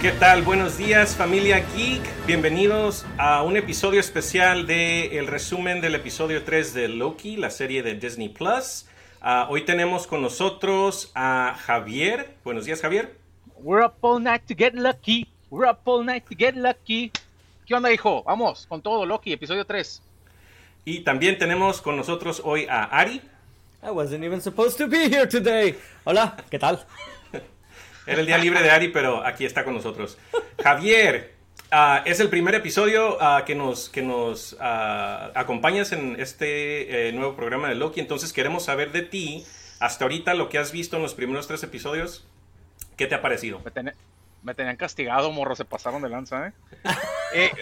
¿Qué tal? Buenos días familia Geek. Bienvenidos a un episodio especial de el resumen del episodio 3 de Loki, la serie de Disney Plus. Ah, hoy tenemos con nosotros a Javier. Buenos días Javier. We're up all night to get lucky. We're up all night to get lucky. ¿Qué onda hijo? Vamos con todo Loki, episodio 3. Y también tenemos con nosotros hoy a Ari. I wasn't even supposed to be here today. Hola, ¿qué tal? Era el día libre de Ari, pero aquí está con nosotros. Javier, ah, es el primer episodio ah, que nos, que nos ah, acompañas en este eh, nuevo programa de Loki, entonces queremos saber de ti, hasta ahorita lo que has visto en los primeros tres episodios, ¿qué te ha parecido? Me, tenían castigado, morro, se pasaron de lanza, ¿eh? eh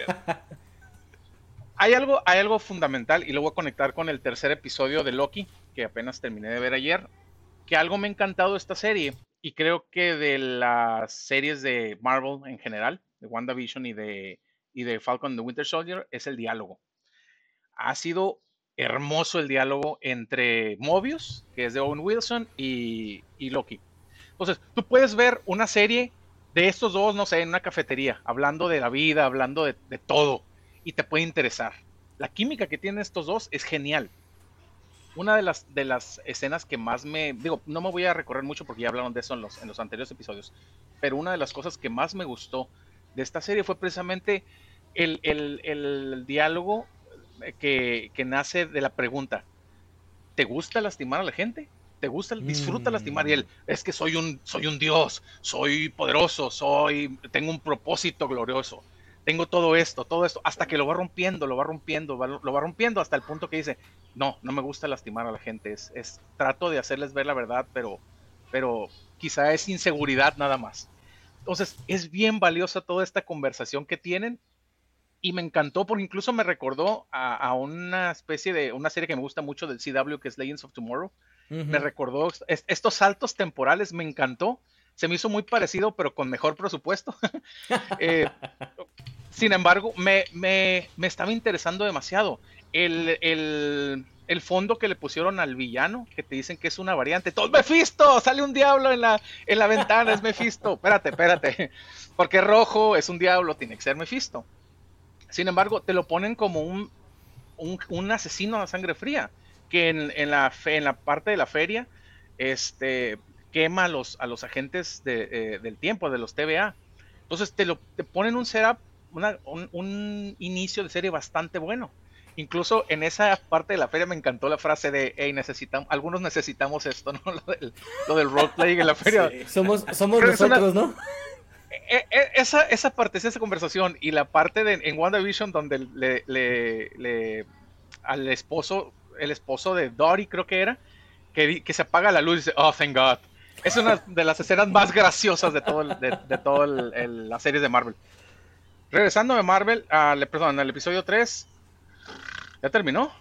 hay, algo, hay algo fundamental, y lo voy a conectar con el tercer episodio de Loki, que apenas terminé de ver ayer, que algo me ha encantado de esta serie y creo que de las series de Marvel en general, de WandaVision y de, y de Falcon the Winter Soldier, es el diálogo. Ha sido hermoso el diálogo entre Mobius, que es de Owen Wilson, y, Loki. Entonces, tú puedes ver una serie de estos dos, no sé, en una cafetería, hablando de la vida, hablando de, de todo, y te puede interesar. La química que tienen estos dos es genial una de las, de las escenas que más me, digo, no me voy a recorrer mucho porque ya hablaron de eso en los, en los anteriores episodios, pero una de las cosas que más me gustó de esta serie fue precisamente el, diálogo que, nace de la pregunta, ¿te gusta lastimar a la gente? ¿Te gusta, disfruta lastimar? Y él, mm. es que soy un, soy un dios, soy poderoso, soy, tengo un propósito glorioso tengo todo esto, todo esto, hasta que lo va rompiendo, lo va rompiendo, lo va rompiendo hasta el punto que dice, no, no me gusta lastimar a la gente, es, es trato de hacerles ver la verdad, pero, pero quizá es inseguridad nada más. Entonces, es bien valiosa toda esta conversación que tienen y me encantó porque incluso me recordó a, una especie de una serie que me gusta mucho del CW que es Legends of Tomorrow. Me recordó estos saltos temporales, me encantó. Se me hizo muy parecido, pero con mejor presupuesto. eh, sin embargo, me, estaba interesando demasiado. El, fondo que le pusieron al villano, que te dicen que es una variante. ¡Todo Mephisto! Sale un diablo en la, en la ventana, es Mephisto. Espérate, espérate. Porque rojo es un diablo, tiene que ser Mephisto. Sin embargo, te lo ponen como un, un, asesino a sangre fría. Que en, la en la parte de la feria este, quema a los, a los agentes eh, del tiempo, de los TVA. Entonces te, lo, te ponen un setup un, inicio de serie bastante bueno. Incluso en esa parte de la feria me encantó la frase de, hey, necesitamos, algunos necesitamos esto, ¿no? Lo del, lo roleplay en la feria. Somos, somos nosotros, ¿no? E, e, esa, esa parte, esa conversación y la parte de, en WandaVision donde le, le, al esposo, el esposo de Dory creo que era, que, que se apaga la luz y dice, oh, thank God. Es una de las escenas más graciosas de todo, de, de todo la serie de Marvel. Regresando de Marvel, al, perdón, al episodio 3. ¿Ya terminó?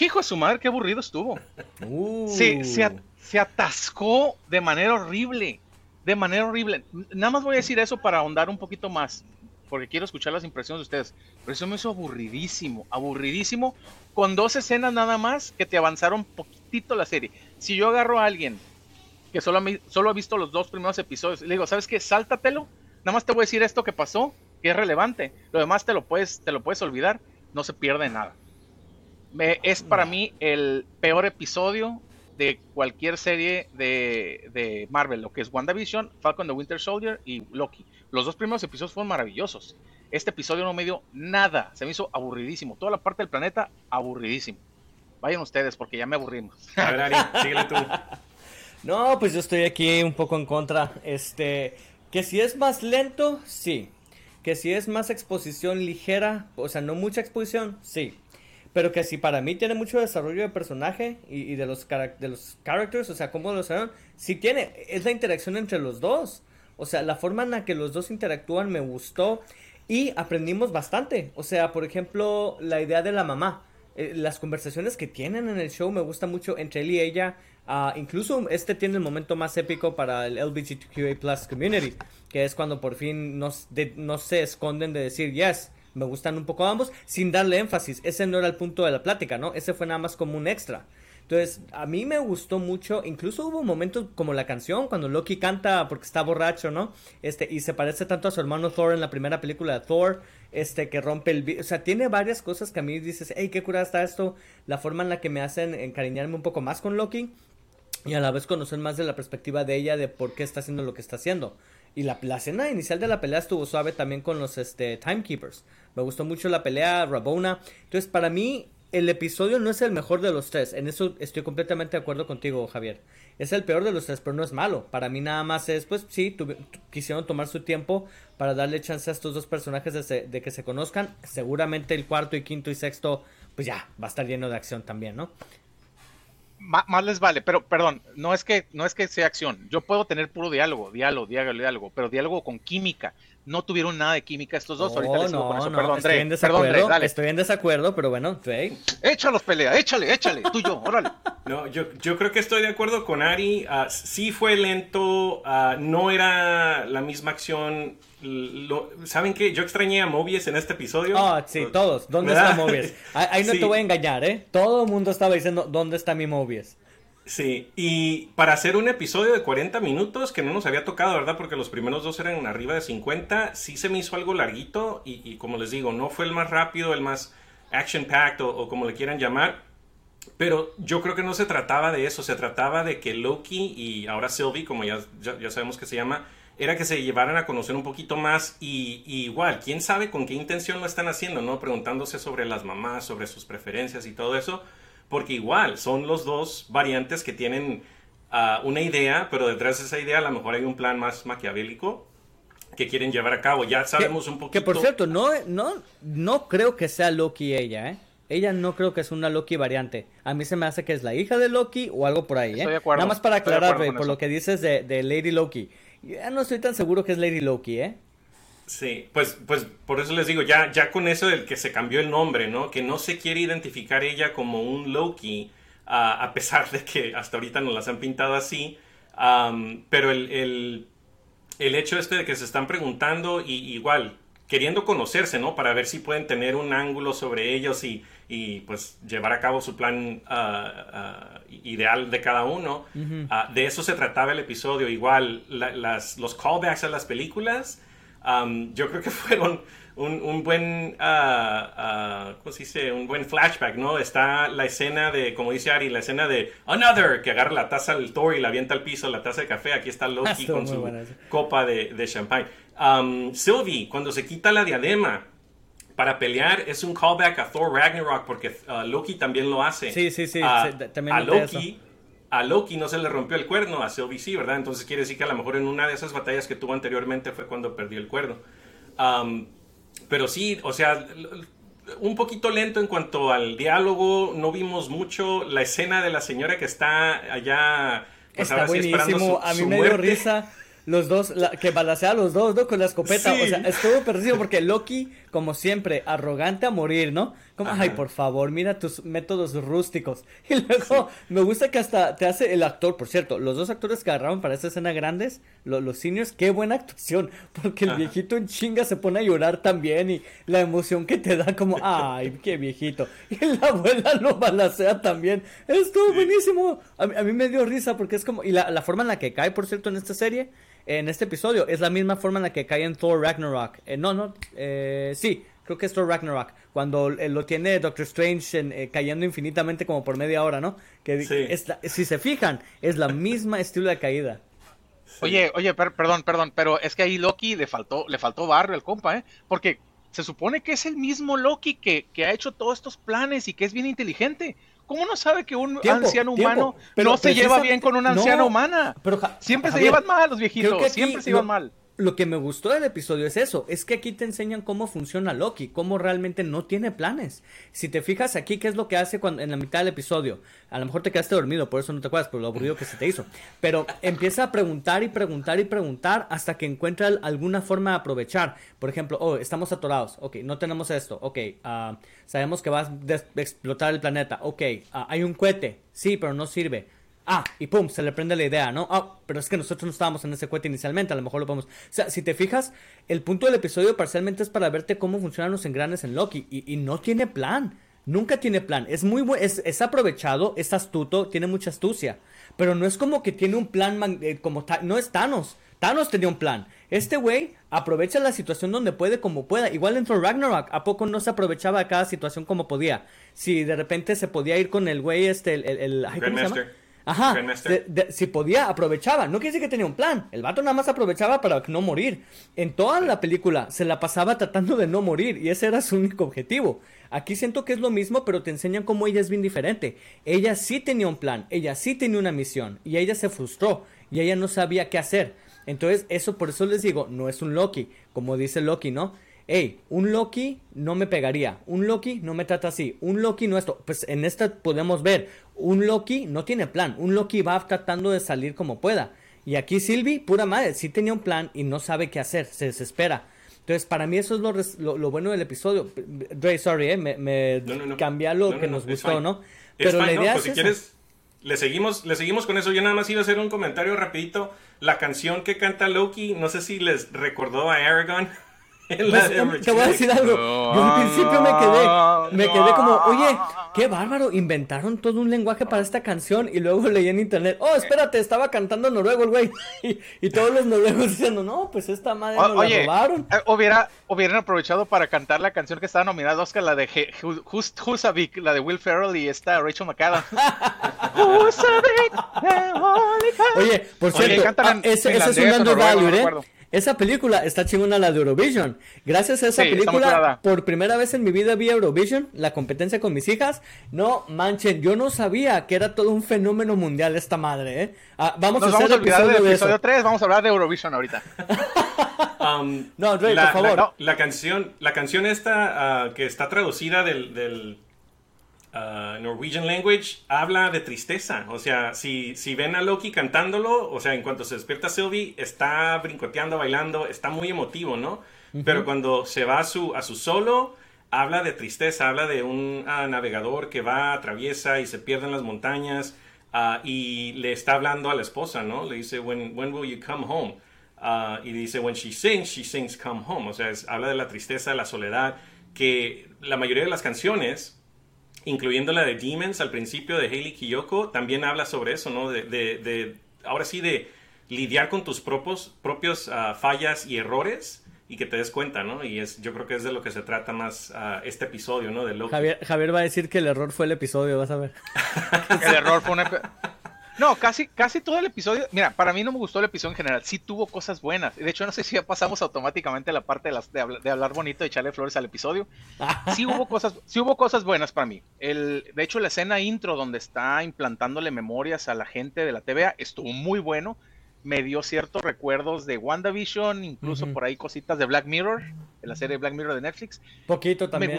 Hijo de su madre, qué aburrido estuvo. Uh. Se, atascó de manera horrible. De manera horrible. Nada más voy a decir eso para ahondar un poquito más. Porque quiero escuchar las impresiones de ustedes. Pero eso me hizo aburridísimo. Aburridísimo. Con dos escenas nada más que te avanzaron poquitito la serie. Si yo agarro a alguien que solo, solo ha visto los dos primeros episodios y le digo, ¿sabes qué? Sáltatelo. Nada más te voy a decir esto que pasó que es relevante. Lo demás te lo puedes, te lo puedes olvidar, no se pierde nada. es para mí el peor episodio de cualquier serie de, Marvel, lo que es WandaVision, Falcon the Winter Soldier y Loki. Los dos primeros episodios fueron maravillosos. Este episodio no me dio nada, se me hizo aburridísimo. Toda la parte del planeta, aburridísimo. Vayan ustedes, porque ya me aburrimos. A ver, Ari, síguele tú. No, pues yo estoy aquí un poco en contra. Este, que si es más lento, sí. Que si es más exposición ligera, o sea, no mucha exposición, sí. Pero que si para mí tiene mucho desarrollo de personaje y, de los de los characters, o sea, cómo lo saben, sí tiene, es la interacción entre los dos. O sea, la forma en la que los dos interactúan me gustó y aprendimos bastante. O sea, por ejemplo, la idea de la mamá. Eh, las conversaciones que tienen en el show me gusta mucho entre él y ella. Ah, incluso este tiene el momento más épico para el LGBTQA plus community, que es cuando por fin no, se esconden de decir, yes, me gustan un poco ambos, sin darle énfasis. Ese no era el punto de la plática, ¿no? Ese fue nada más como un extra. Entonces, a mí me gustó mucho, incluso hubo momentos como la canción, cuando Loki canta porque está borracho, ¿no? Este, y se parece tanto a su hermano Thor en la primera película de Thor, este, que rompe el... O sea, tiene varias cosas que a mí dices, hey, qué curada está esto, la forma en la que me hacen encariñarme un poco más con Loki y a la vez conocer más de la perspectiva de ella de por qué está haciendo lo que está haciendo. Y la, la escena inicial de la pelea estuvo suave también con los este, Timekeepers. Me gustó mucho la pelea, Rabona. Entonces, para mí, el episodio no es el mejor de los tres. En eso estoy completamente de acuerdo contigo, Javier. Es el peor de los tres, pero no es malo. Para mí nada más es, pues sí, quisieron tomar su tiempo para darle chance a estos dos personajes de, de, que se conozcan. Seguramente el cuarto y quinto y sexto, pues ya, va a estar lleno de acción también, ¿no? Más les vale, pero perdón, no es que no es que sea acción. Yo puedo tener puro diálogo, diálogo, diálogo, diálogo, pero diálogo con química. No tuvieron nada de química estos dos. Ahorita les no, con eso. perdón, estoy en desacuerdo, Estoy en desacuerdo, pero bueno, Dre. Échalos pelea, échale, échale, tú y yo, órale. No, yo, yo creo que estoy de acuerdo con Ari. Uh, sí fue lento, uh, no era la misma acción ¿Saben qué? Yo extrañé a Mobius en este episodio. Ah, sí, todos. ¿Dónde está Mobius? Ahí, no te voy a engañar, ¿eh? Todo el mundo estaba diciendo, ¿dónde está mi Mobius? Sí, y para hacer un episodio de 40 minutos que no nos había tocado, ¿verdad? Porque los primeros dos eran arriba de 50, sí se me hizo algo larguito y, como les digo, no fue el más rápido, el más action-packed o, como le quieran llamar. Pero yo creo que no se trataba de eso, se trataba de que Loki y ahora Sylvie, como ya, ya sabemos que se llama, era que se llevaran a conocer un poquito más y, igual, quién sabe con qué intención lo están haciendo, ¿no? Preguntándose sobre las mamás, sobre sus preferencias y todo eso, porque igual son los dos variantes que tienen ah, una idea, pero detrás de esa idea a lo mejor hay un plan más maquiavélico que quieren llevar a cabo. Ya sabemos un poquito. Que por cierto, no, no, no creo que sea Loki ella, ¿eh? Ella no creo que es una Loki variante. A mí se me hace que es la hija de Loki o algo por ahí, ¿eh? Nada más para aclarar, por lo que dices de, de Lady Loki. Ya no estoy tan seguro que es Lady Loki, ¿eh? Sí, pues, pues por eso les digo, ya, ya con eso del que se cambió el nombre, ¿no? Que no se quiere identificar ella como un Loki, a pesar de que hasta ahorita nos las han pintado así. pero el, el, el, hecho este de que se están preguntando, y igual, queriendo conocerse, ¿no? Para ver si pueden tener un ángulo sobre ellos y, y pues llevar a cabo su plan ah, ah, ideal de cada uno. Ah, de eso se trataba el episodio. Igual, las, los callbacks a las películas, yo creo que fueron un, un buen, ¿cómo se dice? Un buen flashback, ¿no? Está la escena de, como dice Ari, la escena de Another, que agarra la taza del Thor y la avienta al piso, la taza de café. Aquí está Loki con su copa de, de champagne. Um, Sylvie, cuando se quita la diadema para pelear, es un callback a Thor Ragnarok porque uh, Loki también lo hace. Sí, sí, sí. también a Loki. A Loki no se le rompió el cuerno, a sí, ¿verdad? Entonces quiere decir que a lo mejor en una de esas batallas que tuvo anteriormente fue cuando perdió el cuerno. Um, pero sí, o sea, un poquito lento en cuanto al diálogo, no vimos mucho la escena de la señora que está allá. Pues, está buenísimo, a mí me dio risa los dos, que balacea a los dos, ¿no? Con la escopeta. O sea, estuvo perdido porque Loki, como siempre, arrogante a morir, ¿no? Como, ay, por favor, mira tus métodos rústicos. Y luego, me gusta que hasta te hace el actor, por cierto, los dos actores que agarraron para esta escena grandes, los seniors, qué buena actuación. Porque el viejito en chinga se pone a llorar también y la emoción que te da, como, ay, qué viejito. Y la abuela lo balacea también. Estuvo buenísimo. A, mí me dio risa porque es como, y la, la forma en la que cae, por cierto, en esta serie en este episodio. Es la misma forma en la que cae en Thor Ragnarok. Eh, no, no, eh, sí, creo que es Thor Ragnarok. Cuando eh, lo tiene Doctor Strange cayendo infinitamente como por media hora, ¿no? Que si se fijan, es la misma estilo de caída. Oye, oye, perdón, perdón, pero es que ahí Loki le faltó, le faltó barrio al compa, ¿eh? Porque se supone que es el mismo Loki que, que ha hecho todos estos planes y que es bien inteligente. ¿Cómo no sabe que un anciano humano no se lleva bien con una anciana humana? Pero, siempre se llevan mal los viejitos, siempre se llevan mal lo que me gustó del episodio es eso, es que aquí te enseñan cómo funciona Loki, cómo realmente no tiene planes. Si te fijas aquí, ¿qué es lo que hace cuando, en la mitad del episodio? A lo mejor te quedaste dormido, por eso no te acuerdas, por lo aburrido que se te hizo. Pero empieza a preguntar y preguntar y preguntar hasta que encuentra alguna forma de aprovechar. Por ejemplo, oh, estamos atorados, ok, no tenemos esto, ok, ah, sabemos que va a explotar el planeta, ok, ah, hay un cohete, sí, pero no sirve ah, y pum, se le prende la idea, ¿no? Ah, pero es que nosotros no estábamos en ese cohete inicialmente, a lo mejor lo podemos. O sea, si te fijas, el punto del episodio parcialmente es para verte cómo funcionan los engranes en Loki y, no tiene plan. Nunca tiene plan. Es muy es, es aprovechado, es astuto, tiene mucha astucia. Pero no es como que tiene un plan man- eh, como Ta- no es Thanos. Thanos tenía un plan. Este güey aprovecha la situación donde puede como pueda. Igual en Thor Ragnarok, ¿a poco no se aprovechaba de cada situación como podía? Si de repente se podía ir con el güey este, el... el, el- ay, ¿cómo se llama? Ajá, de- de- si podía, aprovechaba. No quiere decir que tenía un plan. El vato nada más aprovechaba para no morir. En toda la película se la pasaba tratando de no morir y ese era su único objetivo. Aquí siento que es lo mismo, pero te enseñan cómo ella es bien diferente. Ella sí tenía un plan, ella sí tenía una misión y ella se frustró y ella no sabía qué hacer. Entonces, eso por eso les digo, no es un Loki, como dice Loki, ¿no? Hey, un Loki no me pegaría, un Loki no me trata así, un Loki no esto. Pues en esta podemos ver, un Loki no tiene plan, un Loki va tratando de salir como pueda. Y aquí Sylvie, pura madre, sí tenía un plan y no sabe qué hacer, se desespera. Entonces, para mí eso es lo, res- lo, lo bueno del episodio. Dre, sorry, eh, me, me No, no, no. cambié a lo que no, nos gustó. ¿no? Pero la fine, no, idea pues es si quieres, le seguimos, le seguimos con eso. Yo nada más iba a hacer un comentario rapidito. La canción que canta Loki, no sé si les recordó a Aragorn. Pues, te voy a decir algo. Yo al principio me quedé, me quedé como, oye, qué bárbaro, inventaron todo un lenguaje para esta canción y luego leí en internet, oh, espérate, estaba cantando noruego el güey. Y, y todos los noruegos diciendo, no, pues esta madre O- nos la oye, robaron. eh, hubiera, hubieran aprovechado para cantar la canción que estaba nominada a Oscar, la de Hus- Husavik, la de Will Ferrell y esta Rachel McAdams. Husavik. Oye, por Oye, cierto, cantan ah, ese, ese es un undervalue, ¿eh? Esa película está chingona la de Eurovision. Gracias a esa Sí, película, por primera vez en mi vida vi Eurovision, la competencia con mis hijas. No manchen, yo no sabía que era todo un fenómeno mundial esta madre, ¿eh? Ah, vamos Nos a hacer vamos a olvidar del episodio de episodio eso. 3, vamos a hablar de Eurovision ahorita. Um, No, la, por favor. La, la canción, la canción esta ah, que está traducida del, del, ah, Norwegian language habla de tristeza. O sea, si, si ven a Loki cantándolo, o sea, en cuanto se despierta Sylvie, está brincoteando, bailando, está muy emotivo, ¿no? Pero cuando se va a su, a su solo, habla de tristeza, habla de un ah, navegador que va, atraviesa y se pierde en las montañas. ah, y le está hablando a la esposa, ¿no? Le dice, when, when will you come home? Ah, y dice, when she sings, she sings come home. O sea, es- habla de la tristeza, la soledad, que la mayoría de las canciones, incluyendo la de Demons al principio de Hayley Kiyoko, también habla sobre eso, ¿no? De, de- de- ahora sí, de lidiar con tus propios, propios ah, fallas y errores y que te des cuenta, ¿no? Y es, yo creo que es de lo que se trata más ah, este episodio, ¿no? De Loki. Javier, Javier va a decir que el error fue el episodio, vas a ver. El error fue una... No, casi, casi todo el episodio. Mira, para mí no me gustó el episodio en general. Sí tuvo cosas buenas. De hecho, no sé si ya pasamos automáticamente a la parte de, las, de, habla- de hablar bonito, de echarle flores al episodio. Sí hubo cosas, sí hubo cosas buenas para mí. El, de hecho, la escena intro donde está implantándole memorias a la gente de la TVA estuvo muy bueno. Me dio ciertos recuerdos de WandaVision, incluso por ahí cositas de Black Mirror, de la serie Black Mirror de Netflix. Poquito también. Me,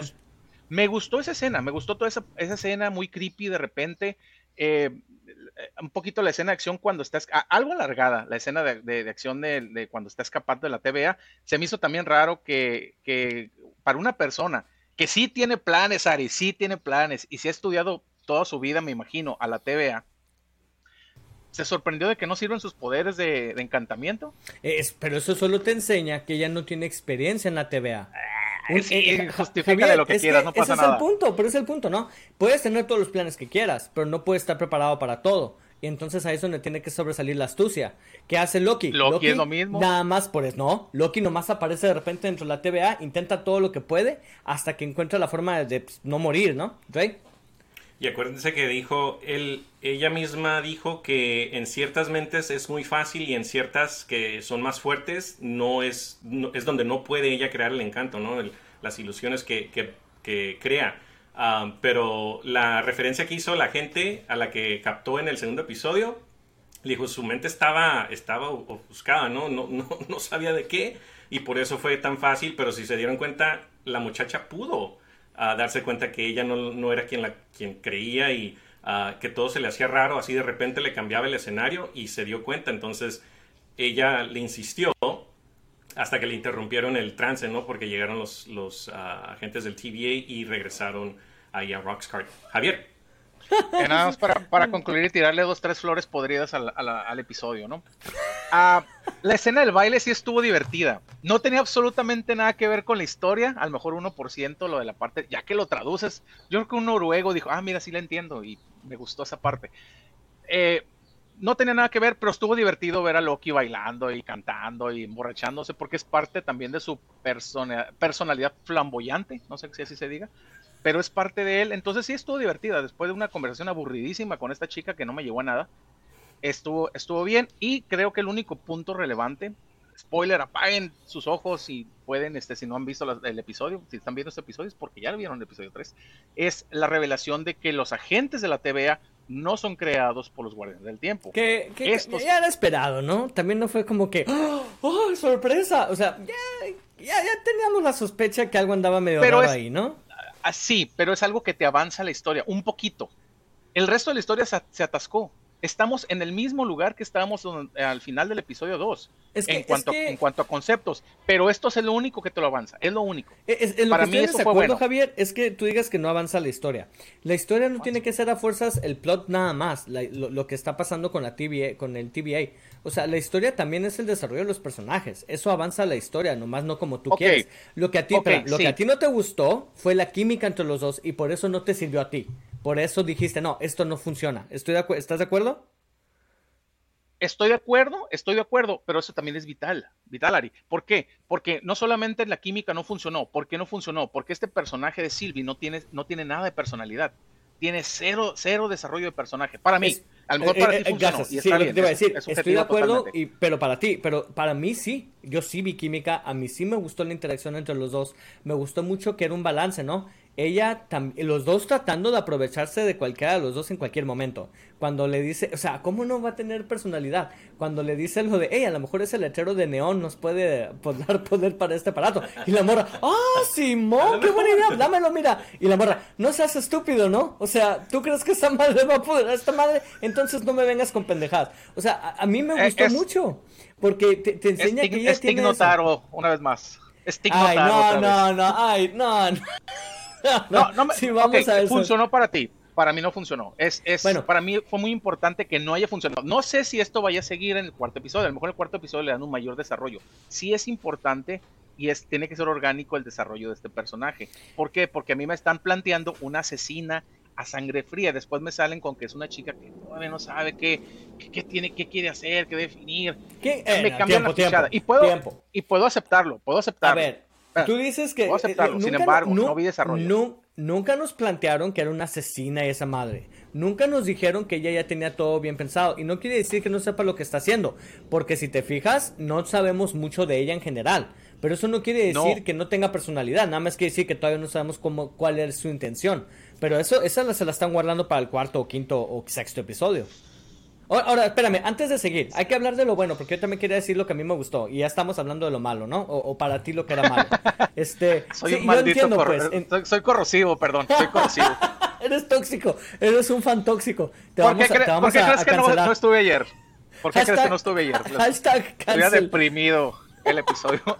me gustó esa escena, me gustó toda esa, esa escena muy creepy de repente. eh, un poquito la escena de acción cuando está, a- algo alargada, la escena de, de- de acción de, de cuando está escapando de la TVA. Se me hizo también raro que, que para una persona que sí tiene planes, Ari, sí tiene planes y se ha estudiado toda su vida, me imagino, a la TVA. Se sorprendió de que no sirven sus poderes de, de encantamiento. Es- pero eso solo te enseña que ella no tiene experiencia en la TVA. Sí, eh, justifícale Javier, lo que es quieras, no pasa ese nada. es el punto, pero es el punto, ¿no? Puedes tener todos los planes que quieras, pero no puedes estar preparado para todo. Y entonces ahí es donde tiene que sobresalir la astucia. ¿Qué hace Loki? Loki es lo mismo. Nada más por eso, no. Loki nomás aparece de repente dentro de la TVA, intenta todo lo que puede hasta que encuentra la forma de, de, pues, no morir, ¿no? ¿Right? Y acuérdense que dijo, él, ella misma dijo que en ciertas mentes es muy fácil y en ciertas que son más fuertes no es, es donde no puede ella crear el encanto, ¿no? Las ilusiones que, que- crea. Ah, pero la referencia que hizo la gente a la que captó en el segundo episodio, dijo, su mente estaba, estaba ofuscada, ¿no? No, no, no sabía de qué y por eso fue tan fácil, pero si se dieron cuenta, la muchacha pudo ah, darse cuenta que ella no, no era quien, la, quien creía y ah, que todo se le hacía raro, así de repente le cambiaba el escenario y se dio cuenta, entonces ella le insistió hasta que le interrumpieron el trance, ¿no? Porque llegaron los, los ah, agentes del TVA y regresaron ahí a Roxcart. Javier. Que nada más para, para concluir y tirarle dos, tres flores podridas al, a la- al episodio, ¿no? Ah, la escena del baile sí estuvo divertida. No tenía absolutamente nada que ver con la historia, a lo mejor 1% lo de la parte, ya que lo traduces. Yo creo que un noruego dijo, ah, mira, sí la entiendo y me gustó esa parte. Eh, no tenía nada que ver, pero estuvo divertido ver a Loki bailando y cantando y emborrachándose, porque es parte también de su personalidad flamboyante, no sé si así se diga, pero es parte de él. Entonces sí estuvo divertida, después de una conversación aburridísima con esta chica que no me llevó a nada, estuvo, estuvo bien y creo que el único punto relevante, spoiler, apaguen sus ojos y pueden, este, si no han visto el episodio, si están viendo este episodio es porque ya lo vieron el episodio 3, es la revelación de que los agentes de la TVA no son creados por los guardianes del tiempo. Que, ya era esperado, ¿no? También no fue como que, ¡oh, oh sorpresa! O sea, ya, ya, teníamos la sospecha que algo andaba medio raro ahí, ¿no? Ah, sí, pero es algo que te avanza la historia, un poquito. El resto de la historia se atascó estamos en el mismo lugar que estábamos al final del episodio 2 en, cuanto, en cuanto a conceptos, pero esto es lo único que te lo avanza, es lo único. Es, Para mí eso fue bueno. Javier, es que tú digas que no avanza la historia. La historia no tiene que ser a fuerzas el plot nada más, lo, que está pasando con la TVA, con el TVA. O sea, la historia también es el desarrollo de los personajes. Eso avanza la historia, nomás no como tú quieres. Lo que a ti, lo que a ti no te gustó fue la química entre los dos y por eso no te sirvió a ti. Por eso dijiste, no, esto no funciona. Estoy de ¿Estás de acuerdo? Estoy de acuerdo, estoy de acuerdo, pero eso también es vital, vital, Ari. ¿Por qué? Porque no solamente la química no funcionó. ¿Por qué no funcionó? Porque este personaje de Sylvie no tiene, no tiene nada de personalidad. Tiene cero, cero desarrollo de personaje. Para mí, a lo mejor para eh, ti eh, funcionó. sí, lo que te iba a decir, estoy de acuerdo, y, pero para ti, pero para mí sí. Yo sí vi química, a mí sí me gustó la interacción entre los dos. Me gustó mucho que era un balance, ¿no? Ella los dos tratando de aprovecharse de cualquiera de los dos en cualquier momento. Cuando le dice, o sea, ¿cómo no va a tener personalidad? Cuando le dice lo de, hey, a lo mejor ese letrero de neón nos puede dar poder para este aparato. Y la morra, ¡ah, Simón! ¡Qué buena idea! Dámelo, mira. Y la morra, no seas estúpido, ¿no? O sea, ¿tú crees que esta madre va a poder a esta madre? Entonces no me vengas con pendejadas. O sea, a, mí me eh, gustó mucho. Porque te, enseña que ella tiene. una vez más. Ay, no, no, no, ay, no, no. no, no me, vamos funcionó para ti. Para mí no funcionó. Es, es bueno. para mí fue muy importante que no haya funcionado. No sé si esto vaya a seguir en el cuarto episodio. A lo mejor en el cuarto episodio le dan un mayor desarrollo. Sí es importante y es, tiene que ser orgánico el desarrollo de este personaje. ¿Por qué? Porque a mí me están planteando una asesina a sangre fría. Después me salen con que es una chica que todavía no sabe qué, qué, tiene, qué quiere hacer, qué definir. ¿Qué? me eh, cambian la tiempo, y puedo y puedo aceptarlo, puedo aceptarlo. A ver, Tú dices que. Eh, sin embargo, no, vi desarrollo. nunca nos plantearon que era una asesina esa madre. Nunca nos dijeron que ella ya tenía todo bien pensado. Y no quiere decir que no sepa lo que está haciendo. Porque si te fijas, no sabemos mucho de ella en general. Pero eso no quiere decir que no tenga personalidad. Nada más quiere decir que todavía no sabemos cómo, cuál es su intención. Pero eso, esa se la están guardando para el cuarto o quinto o sexto episodio. Ahora, espérame, antes de seguir, hay que hablar de lo bueno, porque yo también quería decir lo que a mí me gustó, y ya estamos hablando de lo malo, ¿no? O, para ti lo que era malo. Este, soy un maldito pues, soy, corrosivo, perdón, soy corrosivo. eres tóxico, eres un fan tóxico. ¿Por qué, crees que no, estuve ayer? ¿Por qué crees que no estuve ayer? Hashtag Había deprimido el episodio.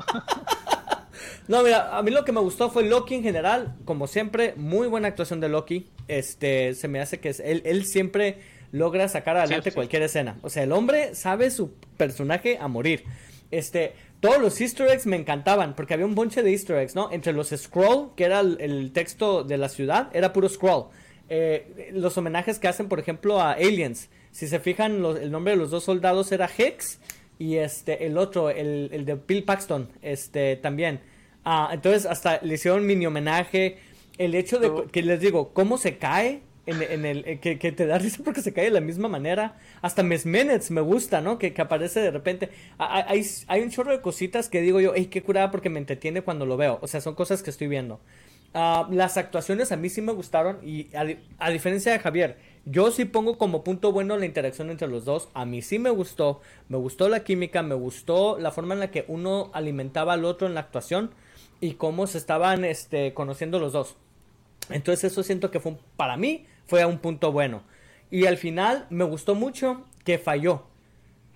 No, mira, a mí lo que me gustó fue Loki en general, como siempre, muy buena actuación de Loki. Este, se me hace que es, él, él siempre logra sacar adelante cualquier escena. O sea, el hombre sabe su personaje a morir. Este, todos los easter eggs me encantaban, porque había un bonche de easter eggs, ¿no? Entre los scroll, que era el, texto de la ciudad, era puro scroll. Eh, los homenajes que hacen, por ejemplo, a Aliens. Si se fijan, el nombre de los dos soldados era Hex y este, el otro, el, de Bill Paxton, este, también. Ah, entonces hasta le hicieron mini homenaje. El hecho de que les digo, cómo se cae en, el eh, que, te da risa porque se cae de la misma manera. Hasta Mesmenets me gusta, ¿no? Que, aparece de repente. Hay, hay, un chorro de cositas que digo yo, ¡ay, qué curada! Porque me entretiene cuando lo veo. O sea, son cosas que estoy viendo. Ah, las actuaciones a mí sí me gustaron y a, diferencia de Javier, yo sí pongo como punto bueno la interacción entre los dos. A mí sí me gustó, me gustó la química, me gustó la forma en la que uno alimentaba al otro en la actuación y cómo se estaban este, conociendo los dos. Entonces eso siento que fue para mí fue a un punto bueno. Y al final me gustó mucho que falló.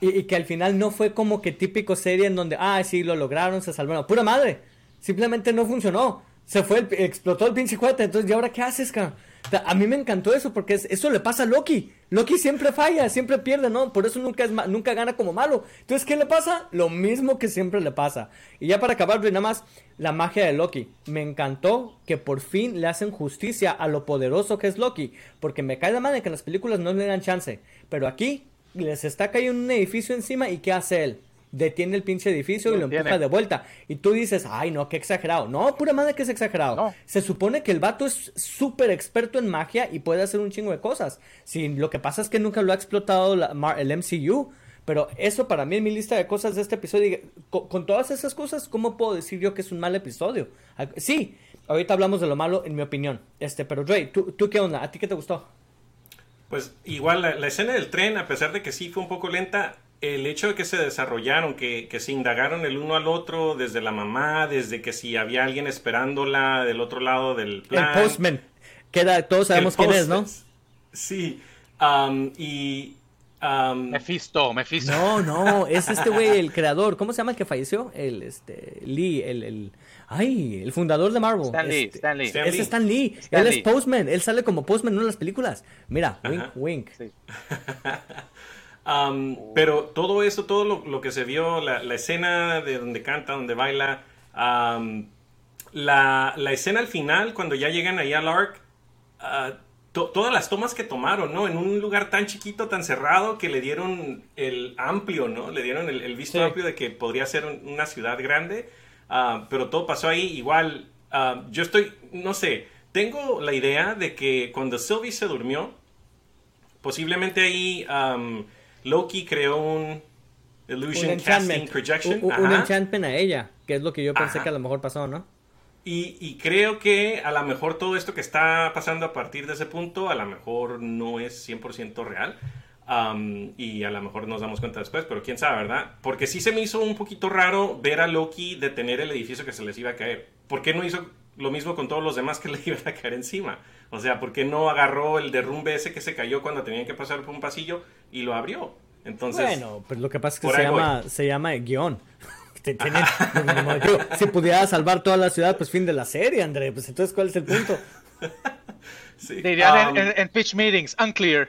Y, que al final no fue como que típico serie en donde, ah, sí, lo lograron, se salvaron. Pura madre. Simplemente no funcionó. Se fue, explotó el pinche cohete. Entonces, ¿y ahora qué haces, cara? A mí me encantó eso porque eso le pasa a Loki. Loki siempre falla, siempre pierde, ¿no? Por eso nunca, es nunca gana como malo. Entonces, ¿qué le pasa? Lo mismo que siempre le pasa. Y ya para acabar, nada más la magia de Loki. Me encantó que por fin le hacen justicia a lo poderoso que es Loki. Porque me cae la madre que en las películas no le dan chance. Pero aquí les está cayendo un edificio encima y ¿qué hace él? Detiene el pinche edificio y lo empuja de vuelta. Y tú dices, ay, no, qué exagerado. No, pura madre que es exagerado. Se supone que el vato es súper experto en magia y puede hacer un chingo de cosas. Si lo que pasa es que nunca lo ha explotado el MCU. Pero eso para mí en mi lista de cosas de este episodio, con, todas esas cosas, ¿cómo puedo decir yo que es un mal episodio? Ah, sí, ahorita hablamos de lo malo en mi opinión. Este, pero Dre, ¿tú, qué onda? ¿A ti qué te gustó? Pues igual la, escena del tren, a pesar de que sí fue un poco lenta, el hecho de que se desarrollaron, que, se indagaron el uno al otro, desde la mamá, desde que si había alguien esperándola del otro lado del plan. El postman, queda, todos sabemos quién es, ¿no? Sí, um, y... Um, Mephisto, Mephisto. No, no, es este güey, el creador, ¿cómo se llama el que falleció? El, este, Lee, el, el... Ay, el fundador de Marvel. Stan Lee, este, Stan Lee. Es Stan Lee. él es Postman. Él sale como Postman en una de las películas. Mira, wink, wink. Sí. pero todo eso, todo lo, que se vio, la, escena de donde canta, donde baila, la, escena al final, cuando ya llegan ahí al Ark, ah, todas las tomas que tomaron, ¿no? En un lugar tan chiquito, tan cerrado, que le dieron el amplio, ¿no? Le dieron el, visto amplio de que podría ser una ciudad grande, ah, pero todo pasó ahí igual. Ah, yo estoy, no sé, tengo la idea de que cuando Sylvie se durmió, posiblemente ahí Loki creó un Illusion Casting Projection. Un, enchantment a ella, que es lo que yo pensé que a lo mejor pasó, ¿no? Y, creo que a lo mejor todo esto que está pasando a partir de ese punto, a lo mejor no es 100% real. y a lo mejor nos damos cuenta después, pero quién sabe, ¿verdad? Porque sí se me hizo un poquito raro ver a Loki detener el edificio que se les iba a caer. ¿Por qué no hizo lo mismo con todos los demás que le iban a caer encima? O sea, ¿por qué no agarró el derrumbe ese que se cayó cuando tenían que pasar por un pasillo y lo abrió? Entonces, bueno, pues lo que pasa es que se llama, se llama guion. si pudiera salvar toda la ciudad, pues fin de la serie, André. Pues entonces, ¿cuál es el punto? sí. Dirían um, en, pitch meetings, unclear.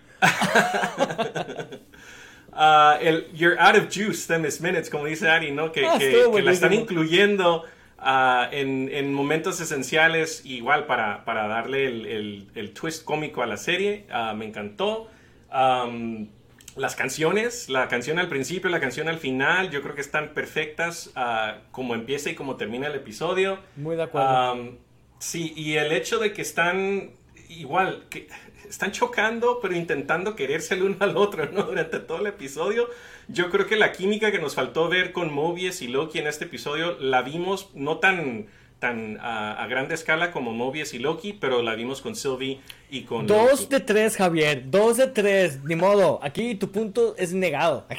Uh, el You're out of juice, ten minutes, como dice Ari, ¿no? Que, ah, que la están incluyendo Ah, en, momentos esenciales, igual para, para darle el, twist cómico a la serie. Ah, me encantó. las canciones, la canción al principio, la canción al final, yo creo que están perfectas ah, como empieza y como termina el episodio. Muy de acuerdo. sí, y el hecho de que están igual, que están chocando, pero intentando quererse el uno al otro, ¿no? Durante todo el episodio. Yo creo que la química que nos faltó ver con Mobius y Loki en este episodio la vimos no tan tan a, gran escala como Mobius y Loki, pero la vimos con Sylvie y con... Dos de tres, Javier, dos de tres, ni modo, aquí tu punto es negado.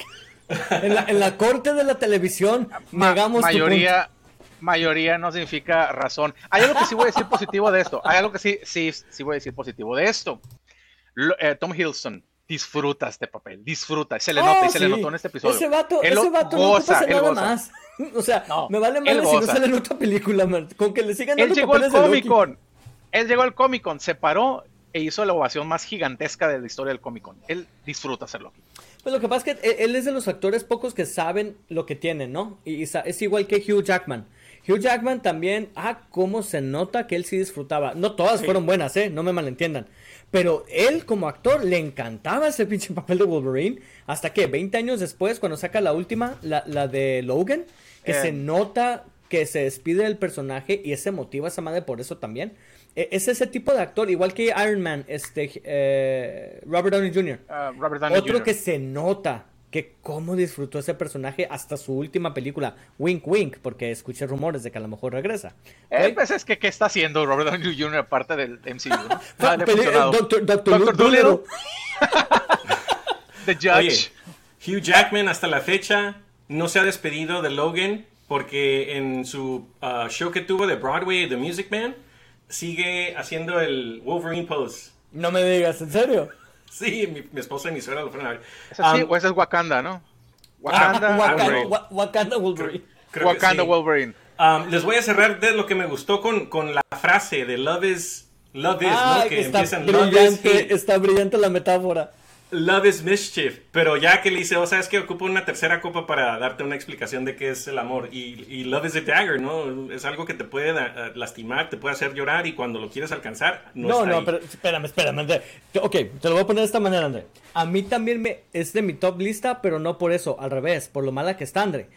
En la, corte de la televisión negamos mayoría, tu punto. Mayoría no significa razón. Hay algo que sí voy a decir positivo de esto, hay algo que sí, sí, sí voy a decir positivo de esto. Eh, Tom Hiddleston disfruta este papel, disfruta, se le nota y se le notó en este episodio. Ese vato, ese vato goza, no nada más. O sea, me vale mal si no sale en otra película, con que le sigan dando Él llegó al Comic Con, él llegó al Comic Con, se paró e hizo la ovación más gigantesca de la historia del Comic Con. Él disfruta hacerlo. Pues lo que pasa es que él es de los actores pocos que saben lo que tienen, ¿no? Y es igual que Hugh Jackman. Hugh Jackman también, ah, cómo se nota que él sí disfrutaba. No todas fueron buenas, ¿eh? No me malentiendan. Pero él como actor le encantaba ese pinche papel de Wolverine. Hasta que 20 años después, cuando saca la última, la, de Logan, que se nota que se despide del personaje y ese motiva a esa madre por eso también. E, es ese tipo de actor, igual que Iron Man, este, eh, Robert Downey Jr. Ah, Robert Downey Otro que se nota que cómo disfrutó ese personaje hasta su última película, Wink Wink, porque escuché rumores de que a lo mejor regresa. Eh, pues es que, ¿qué está haciendo Robert Downey Jr. aparte del MCU? Doctor, Doctor, Dolittle. The Judge. Hugh Jackman hasta la fecha no se ha despedido de Logan porque en su uh, show que tuvo de Broadway, The Music Man, sigue haciendo el Wolverine pose. No me digas, ¿en serio? Sí, mi, esposa y mi suegra lo fueron a ver. sí, um, o ese es Wakanda, ¿no? Wakanda, Wakanda, Wakanda Wolverine. Wakanda Wolverine. Um, les voy a cerrar de lo que me gustó con, con la frase de Love is, Love is, Ah, ¿no? Que está empiezan love is hate. brillante, está brillante la metáfora. Love is mischief, pero ya que le dice, o sea, es que ocupo una tercera copa para darte una explicación de qué es el amor. Y, y love is a dagger, ¿no? Es algo que te puede eh, lastimar, te puede hacer llorar y cuando lo quieres alcanzar, no, No, está no, ahí. pero espérame, espérame, André. Te- Ok, te lo voy a poner de esta manera, André. A mí también me es de mi top lista, pero no por eso, al revés, por lo mala que está, André.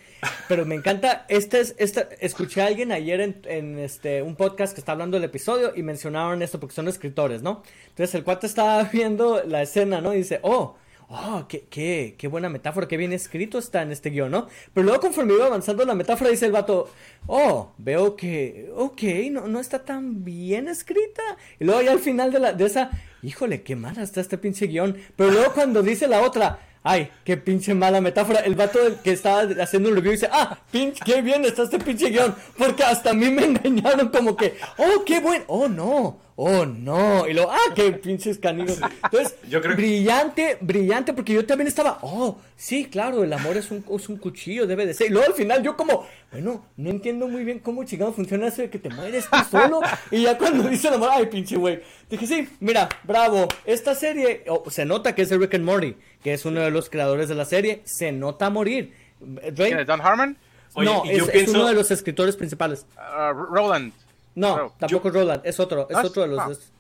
Pero me encanta, este es, esta, escuché a alguien ayer en, en este, un podcast que está hablando del episodio y mencionaron esto porque son escritores, ¿no? Entonces el cuate estaba viendo la escena, ¿no? Y dice, oh, oh, qué, qué, qué buena metáfora, qué bien escrito está en este guion, ¿no? Pero luego conforme iba avanzando la metáfora, dice el vato, oh, veo que, ok, no, no está tan bien escrita. Y luego ya al final de, la, de esa, híjole, qué mala está este pinche guion. Pero luego cuando dice la otra, ay, qué pinche mala metáfora, el vato que estaba haciendo un review dice, ah, pinche, qué bien está este pinche guion. Porque hasta a mí me engañaron como que, oh, qué buen, oh, no. Oh no, y luego, ah, qué pinches caninos. Entonces, Yo creo que- brillante, brillante, porque yo también estaba, oh, sí, claro, el amor es un, es un cuchillo, debe de ser. Y luego al final yo como, bueno, no entiendo muy bien cómo chingado funciona eso de que te mueres tú solo. y ya cuando dice el amor, ay, pinche güey. Dije, sí, mira, bravo, esta serie, oh, se nota que es de Rick and Morty, que es uno de los creadores de la serie, se nota a morir. Ray- ¿Quién es? ¿Don Harmon? Oye, no, es, yo es pienso- uno de los escritores principales. Ah, Roland. No, Claro. tampoco es Roland, es otro, es Ah, otro de los... ah. es-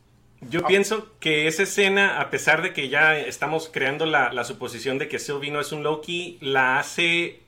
Yo pienso que esa escena, a pesar de que ya estamos creando la, la suposición de que Sylvie no es un Loki, la hace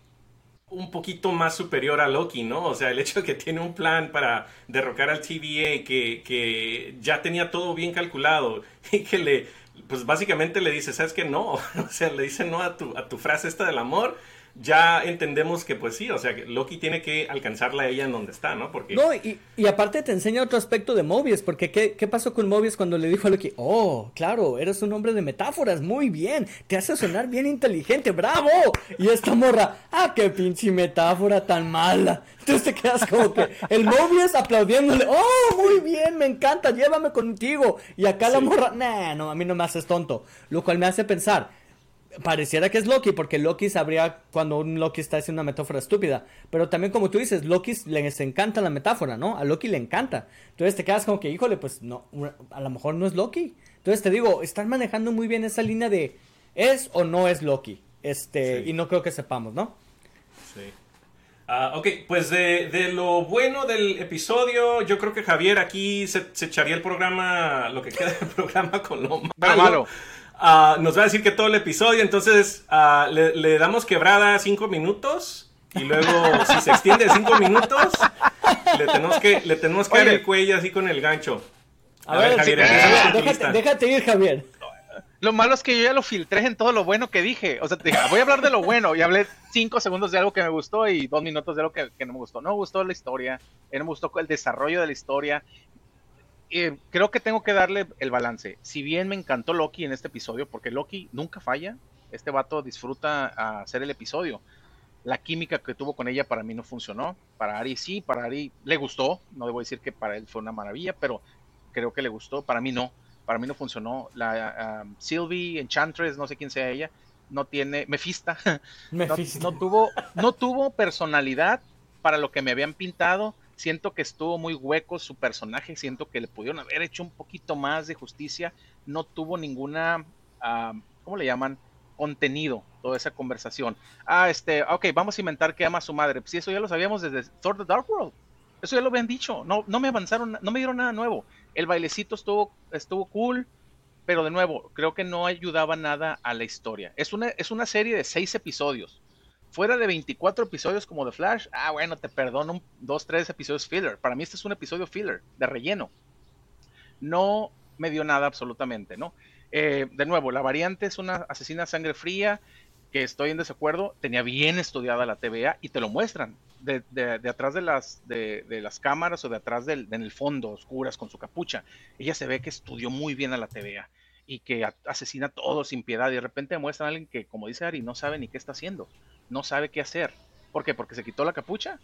un poquito más superior a Loki, ¿no? O sea, el hecho de que tiene un plan para derrocar al TVA, que, que ya tenía todo bien calculado y que le, pues básicamente le dice, ¿sabes qué? No, o sea, le dice no a tu, a tu frase esta del amor. Ya entendemos que pues sí, o sea, que Loki tiene que alcanzarla a ella en donde está, ¿no? Porque No, y, y aparte te enseña otro aspecto de Mobius, porque ¿qué, ¿qué pasó con Mobius cuando le dijo a Loki? Oh, claro, eres un hombre de metáforas, muy bien, te hace sonar bien inteligente, bravo. Y esta morra, ah, qué pinche metáfora tan mala. Entonces te quedas como que el Mobius aplaudiéndole, oh, muy bien, me encanta, llévame contigo. Y acá la morra, nah, no, a mí no me haces tonto. Lo cual me hace pensar, Pareciera que es Loki, porque Loki sabría cuando un Loki está haciendo una metáfora estúpida. Pero también, como tú dices, Loki les encanta la metáfora, ¿no? A Loki le encanta. Entonces te quedas como que, híjole, pues no, a lo mejor no es Loki. Entonces te digo, están manejando muy bien esa línea de es o no es Loki. Este, Sí. y no creo que sepamos, ¿no? Sí. Ah, ok, pues de, de lo bueno del episodio, yo creo que Javier aquí se, se echaría el programa, lo que queda del programa con lo malo. Pero malo. Ah, nos va a decir que todo el episodio, entonces ah, le, le damos quebrada cinco minutos y luego si se extiende cinco minutos, le tenemos que, le tenemos que dar el cuello así con el gancho. A, ver, Javier, sí, empieza déjate, déjate, ir, Javier. Lo malo es que yo ya lo filtré en todo lo bueno que dije. O sea, te dije, voy a hablar de lo bueno y hablé cinco segundos de algo que me gustó y dos minutos de algo que, que no me gustó. No me gustó la historia, eh, no me gustó el desarrollo de la historia. Eh, creo que tengo que darle el balance. Si bien me encantó Loki en este episodio, porque Loki nunca falla, este vato disfruta hacer el episodio. La química que tuvo con ella para mí no funcionó. Para Ari sí, para Ari le gustó. No debo decir que para él fue una maravilla, pero creo que le gustó. Para mí no. Para mí no funcionó. La um, Sylvie, Enchantress, no sé quién sea ella, no tiene. Mefista. no, Mephisto. no tuvo, no tuvo personalidad para lo que me habían pintado. Siento que estuvo muy hueco su personaje. Siento que le pudieron haber hecho un poquito más de justicia. No tuvo ninguna, ah, ¿cómo le llaman? Contenido, toda esa conversación. Ah, este, ok, vamos a inventar que ama a su madre. Sí, eso ya lo sabíamos desde Thor The Dark World. Eso ya lo habían dicho. No, no me avanzaron, no me dieron nada nuevo. El bailecito estuvo, estuvo cool, pero de nuevo, creo que no ayudaba nada a la historia. Es una, es una serie de seis episodios. Fuera de 24 episodios como The Flash, ah, bueno, te perdono dos, tres episodios filler. Para mí este es un episodio filler, de relleno. No me dio nada absolutamente, ¿no? Eh, de nuevo, la variante es una asesina a sangre fría, que estoy en desacuerdo, tenía bien estudiada la TVA y te lo muestran. De, de- de atrás de las, de, las cámaras o de atrás del, en el fondo, oscuras, con su capucha. Ella se ve que estudió muy bien a la TVA y que asesina a todos sin piedad. Y de repente muestran a alguien que, como dice Ari, no sabe ni qué está haciendo, no sabe qué hacer. ¿Por qué? Porque se quitó la capucha.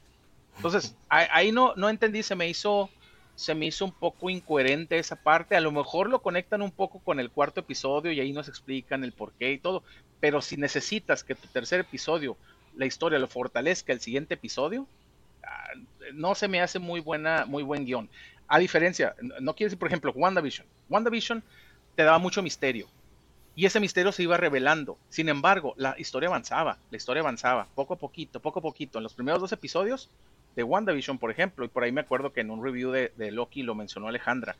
Entonces, ahí, no, no entendí, se me hizo se me hizo un poco incoherente esa parte. A lo mejor lo conectan un poco con el cuarto episodio y ahí nos explican el porqué y todo. Pero si necesitas que tu tercer episodio, la historia lo fortalezca el siguiente episodio, ah, no se me hace muy buena, muy buen guion. A diferencia, no quiere decir, por ejemplo, WandaVision. WandaVision te daba mucho misterio. Y ese misterio se iba revelando. Sin embargo, la historia avanzaba, la historia avanzaba, poco a poquito, poco a poquito. En los primeros dos episodios de WandaVision, por ejemplo, y por ahí me acuerdo que en un review de, Loki lo mencionó Alejandra.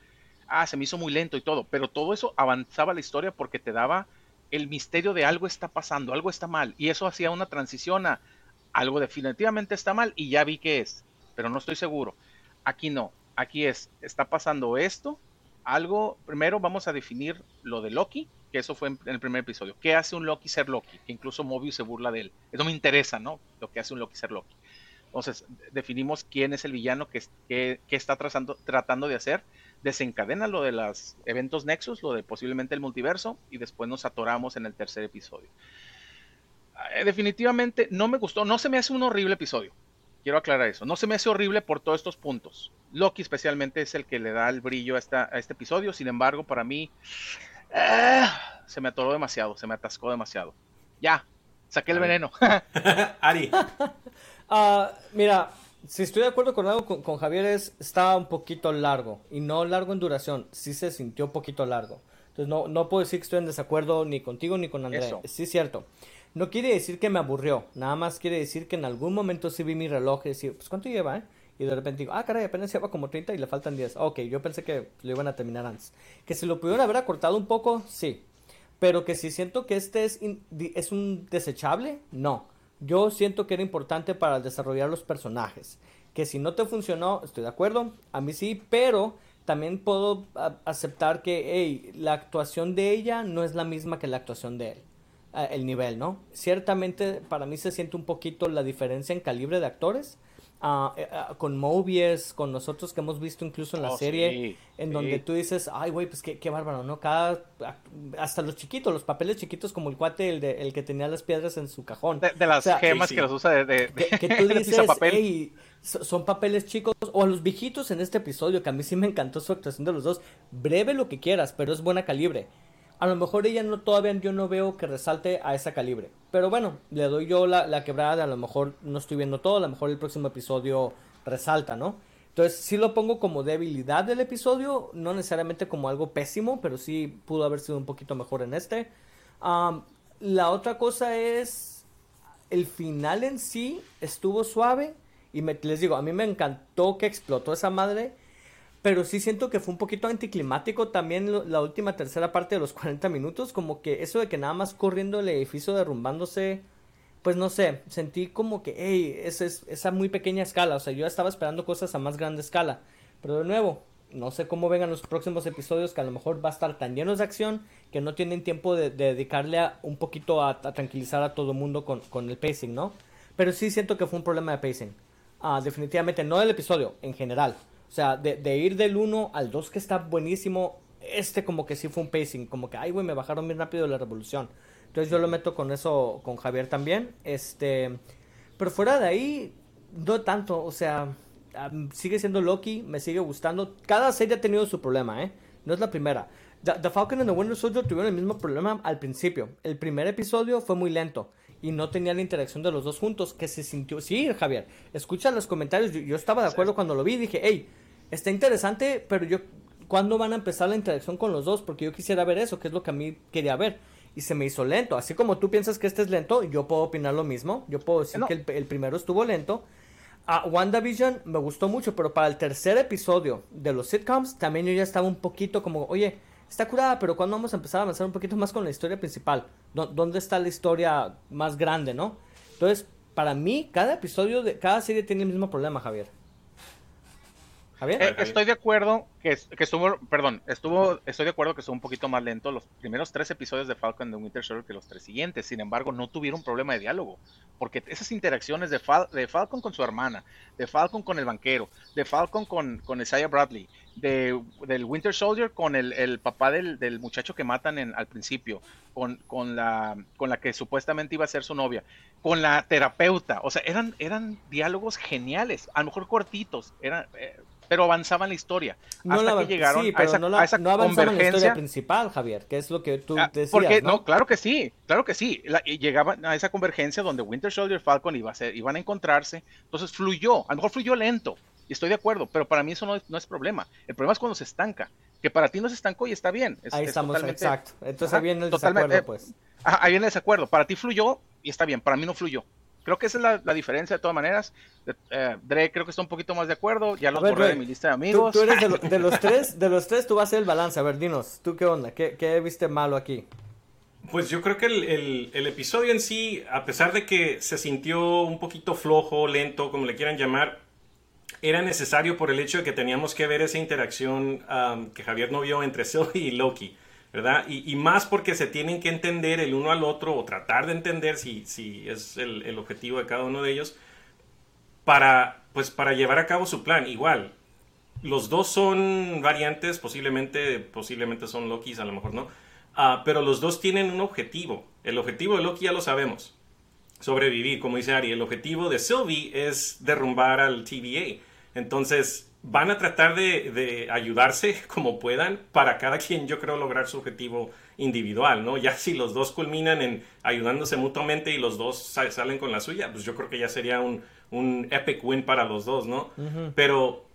Ah, se me hizo muy lento y todo, pero todo eso avanzaba la historia porque te daba el misterio de algo está pasando, algo está mal. Y eso hacía una transición a algo definitivamente está mal y ya vi que es, pero no estoy seguro. Aquí no, aquí es, está pasando esto, algo, primero vamos a definir lo de Loki, que eso fue en, el primer episodio. ¿Qué hace un Loki ser Loki? Que incluso Mobius se burla de él. Eso me interesa, ¿no? Lo que hace un Loki ser Loki. Entonces, definimos quién es el villano que, está trazando, tratando de hacer desencadena lo de los eventos Nexus, lo de posiblemente el multiverso, y después nos atoramos en el tercer episodio. Eh, definitivamente no me gustó, no se me hace un horrible episodio. Quiero aclarar eso. No se me hace horrible por todos estos puntos. Loki especialmente es el que le da el brillo a, a este episodio. Sin embargo, para mí eh, se me atoró demasiado, se me atascó demasiado. Ya, saqué el veneno. Ari. Ah, mira, si estoy de acuerdo con algo con, Javier es estaba un poquito largo y no largo en duración, sí se sintió un poquito largo. Entonces no, no puedo decir que estoy en desacuerdo ni contigo ni con Andrés. Sí es cierto. No quiere decir que me aburrió, nada más quiere decir que en algún momento sí vi mi reloj y decía, pues ¿cuánto lleva? Eh? Y de repente digo, ah, caray, apenas lleva como 30 y le faltan 10. Ok, yo pensé que lo iban a terminar antes. Que si lo pudieron haber acortado un poco, sí. Pero que si siento que este es, es un desechable, no yo siento que era importante para desarrollar los personajes. Que si no te funcionó, estoy de acuerdo, a mí sí, pero también puedo aceptar que hey, la actuación de ella no es la misma que la actuación de él. el nivel, ¿no? Ciertamente para mí se siente un poquito la diferencia en calibre de actores, con Mobius, con nosotros que hemos visto incluso en la oh, serie, en donde tú dices, ay, güey, pues qué, qué, bárbaro, ¿no? Cada, hasta los chiquitos, los papeles chiquitos como el cuate, el, de, el que tenía las piedras en su cajón. De, las gemas que los usa de, que, tú dices, son papeles chicos, o a los viejitos en este episodio, que a mí sí me encantó su actuación de los dos, breve lo que quieras, pero es buena calibre a lo mejor ella no todavía yo no veo que resalte a esa calibre. Pero bueno, le doy yo la, la quebrada, a lo mejor no estoy viendo todo, a lo mejor el próximo episodio resalta, ¿no? Entonces sí lo pongo como debilidad del episodio, no necesariamente como algo pésimo, pero sí pudo haber sido un poquito mejor en este. la otra cosa es, el final en sí estuvo suave y les digo, a mí me encantó que explotó esa madre pero sí siento que fue un poquito anticlimático también la última tercera parte de los 40 minutos, como que eso de que nada más corriendo el edificio derrumbándose, pues no sé, sentí como que, hey, esa es muy pequeña escala, o sea, yo estaba esperando cosas a más grande escala, pero de nuevo, no sé cómo vengan los próximos episodios que a lo mejor va a estar tan llenos de acción que no tienen tiempo de, dedicarle a, un poquito a, tranquilizar a todo el mundo con, con, el pacing, ¿no? Pero sí siento que fue un problema de pacing. Ah, definitivamente, no del episodio, en general. O sea, de, ir del 1 al 2 que está buenísimo, este como que sí fue un pacing, como que, ay, güey, me bajaron bien rápido la revolución. Entonces yo lo meto con eso, con Javier también. Este, pero fuera de ahí, no tanto, o sea, sigue siendo Loki, me sigue gustando. Cada serie ha tenido su problema, ¿eh? No es la primera. The, Falcon and the Winter Soldier tuvieron el mismo problema al principio. El primer episodio fue muy lento y no tenía la interacción de los dos juntos, que se sintió... Sí, Javier, escucha los comentarios, yo, estaba de acuerdo cuando lo vi, dije, hey, está interesante, pero yo, ¿cuándo van a empezar la interacción con los dos? Porque yo quisiera ver eso, que es lo que a mí quería ver. Y se me hizo lento. Así como tú piensas que este es lento, yo puedo opinar lo mismo. Yo puedo decir que el, primero estuvo lento. A WandaVision me gustó mucho, pero para el tercer episodio de los sitcoms, también yo ya estaba un poquito como, oye, está curada, pero ¿cuándo vamos a empezar a avanzar un poquito más con la historia principal? ¿Dónde está la historia más grande, no? Entonces, para mí, cada episodio de cada serie tiene el mismo problema, Javier. Eh, estoy de acuerdo que, que, estuvo, perdón, estuvo, estoy de acuerdo que estuvo un poquito más lento los primeros tres episodios de Falcon de Winter Soldier que los tres siguientes. Sin embargo, no tuvieron problema de diálogo, porque esas interacciones de, de Falcon con su hermana, de Falcon con el banquero, de Falcon con, con Isaiah Bradley, de, del Winter Soldier con el, el papá del, del, muchacho que matan en, al principio, con, con, la, con la que supuestamente iba a ser su novia, con la terapeuta, o sea, eran, eran diálogos geniales, a lo mejor cortitos, eran... Eh, pero avanzaban la historia. No hasta la, que llegaron sí, a esa, no, la, a no convergencia. la historia principal, Javier, que es lo que tú ah, decías. Porque, ¿no? claro que sí, claro que sí. llegaban a esa convergencia donde Winter Soldier y Falcon iba a ser, iban a encontrarse. Entonces fluyó, a lo mejor fluyó lento, Y estoy de acuerdo, pero para mí eso no es, no es problema. El problema es cuando se estanca. Que para ti no se estancó y está bien. ahí estamos, exacto. Entonces ahí viene el desacuerdo, pues. ahí viene el desacuerdo. Para ti fluyó y está bien, para mí no fluyó. Creo que esa es la, diferencia de todas maneras. Eh, Dre creo que está un poquito más de acuerdo. Ya lo borré de mi lista de amigos. Tú, eres de, los tres, de los tres tú vas a ser el balance. A ver, dinos, ¿tú qué onda? ¿Qué, qué viste malo aquí? Pues yo creo que el, el, episodio en sí, a pesar de que se sintió un poquito flojo, lento, como le quieran llamar, era necesario por el hecho de que teníamos que ver esa interacción que Javier no vio entre Sylvie y Loki. ¿Verdad? Y, más porque se tienen que entender el uno al otro o tratar de entender si, si es el, objetivo de cada uno de ellos para, pues, para llevar a cabo su plan. Igual, los dos son variantes, posiblemente, posiblemente son Lokis, a lo mejor no, ah, pero los dos tienen un objetivo. El objetivo de Loki ya lo sabemos, sobrevivir, como dice Ari. El objetivo de Sylvie es derrumbar al TVA. Entonces, van a tratar de, ayudarse como puedan para cada quien, yo creo, lograr su objetivo individual, ¿no? Ya si los dos culminan en ayudándose mutuamente y los dos salen con la suya, pues yo creo que ya sería un, un epic win para los dos, ¿no? Pero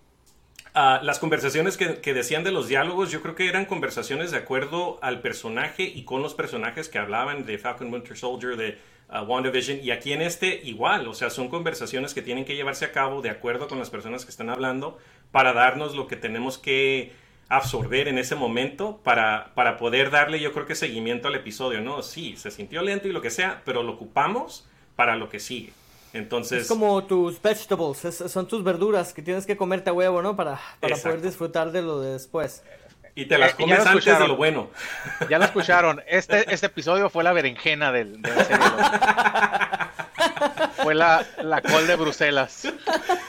ah, las conversaciones que, que, decían de los diálogos, yo creo que eran conversaciones de acuerdo al personaje y con los personajes que hablaban de Falcon Winter Soldier, de WandaVision. Y aquí en este igual, o sea, son conversaciones que tienen que llevarse a cabo de acuerdo con las personas que están hablando para darnos lo que tenemos que absorber en ese momento para, para poder darle yo creo que seguimiento al episodio, ¿no? Sí, se sintió lento y lo que sea, pero lo ocupamos para lo que sigue. Entonces... Es como tus vegetables, son tus verduras que tienes que comerte a huevo, ¿no? Para, para poder disfrutar de lo de después. Y te las eh, comes antes de lo bueno. Ya lo escucharon. Este, este episodio fue la berenjena del, Fue la, la col de Bruselas.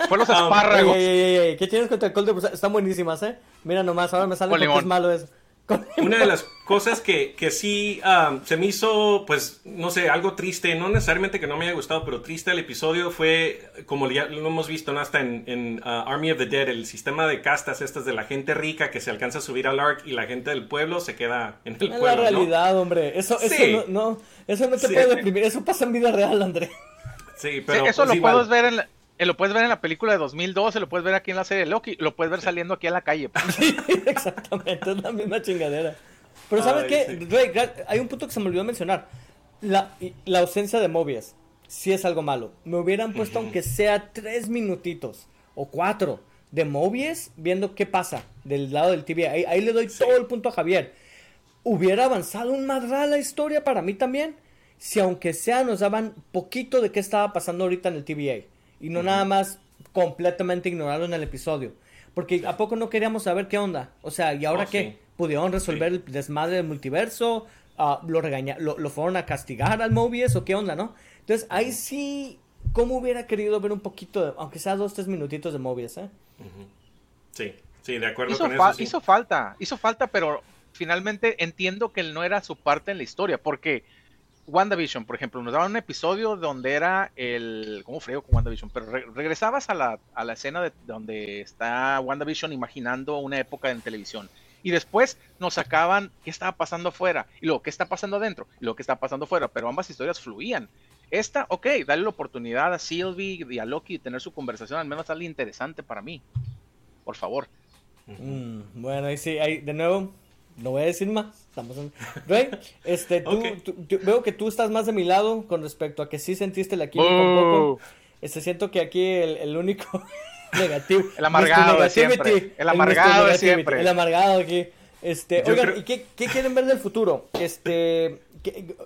Fue los ah, espárragos. ¿Qué tienes contra el col de Bruselas? Están buenísimas, ¿eh? Mira nomás, ahora me sale porque es malo eso. Una de las cosas que, que sí um, se me hizo, pues, no sé, algo triste, no necesariamente que no me haya gustado, pero triste el episodio fue, como ya lo hemos visto ¿no? hasta en, en uh, Army of the Dead, el sistema de castas estas de la gente rica que se alcanza a subir al Ark y la gente del pueblo se queda en el pueblo. Es la realidad, hombre. Eso, eso no, eso no te puede deprimir, eso pasa en vida real, André. Sí, pero... eso pues lo puedes ver en la eh, lo puedes ver en la película de 2012, lo puedes ver aquí en la serie de Loki, lo puedes ver saliendo aquí a la calle. Pues. exactamente, es la misma chingadera. Pero ¿sabes qué? hay un punto que se me olvidó mencionar. La, la ausencia de Mobius sí es algo malo. Me hubieran puesto aunque sea tres minutitos o cuatro de Mobius viendo qué pasa del lado del TVA. Ahí, le doy todo el punto a Javier. Hubiera avanzado un madral la historia para mí también. Si aunque sea nos daban poquito de qué estaba pasando ahorita en el TVA y no nada más completamente ignorarlo en el episodio. Porque ¿a poco no queríamos saber qué onda? O sea, ¿y ahora oh, qué? ¿Pudieron resolver el desmadre del multiverso? Ah, ¿lo, regaña lo, fueron a castigar al Mobius o qué onda, no? Entonces, ahí sí, ¿cómo hubiera querido ver un poquito, de, aunque sea dos, tres minutitos de Mobius, eh? Sí, sí, de acuerdo hizo con eso. Hizo falta, hizo falta, pero finalmente entiendo que él no era su parte en la historia, porque WandaVision, por ejemplo, nos daban un episodio donde era el. ¿Cómo frío con WandaVision? Pero regresabas a la, a la escena de donde está WandaVision imaginando una época en televisión. Y después nos sacaban qué estaba pasando afuera, y luego qué está pasando adentro, y luego qué está pasando afuera, pero ambas historias fluían. Esta, ok, dale la oportunidad a Sylvie y a Loki de tener su conversación, al menos algo interesante para mí. Por favor. Mm, bueno, ahí sí, ahí, de nuevo, no voy a decir más. Estamos en... Ray, este, tú, veo que tú estás más de mi lado con respecto a que sí sentiste la química un poco. Este, siento que aquí el, único negativo. El amargado de siempre. El amargado de siempre. El amargado aquí. Este, oigan, ¿y qué, qué, quieren ver del futuro? Este,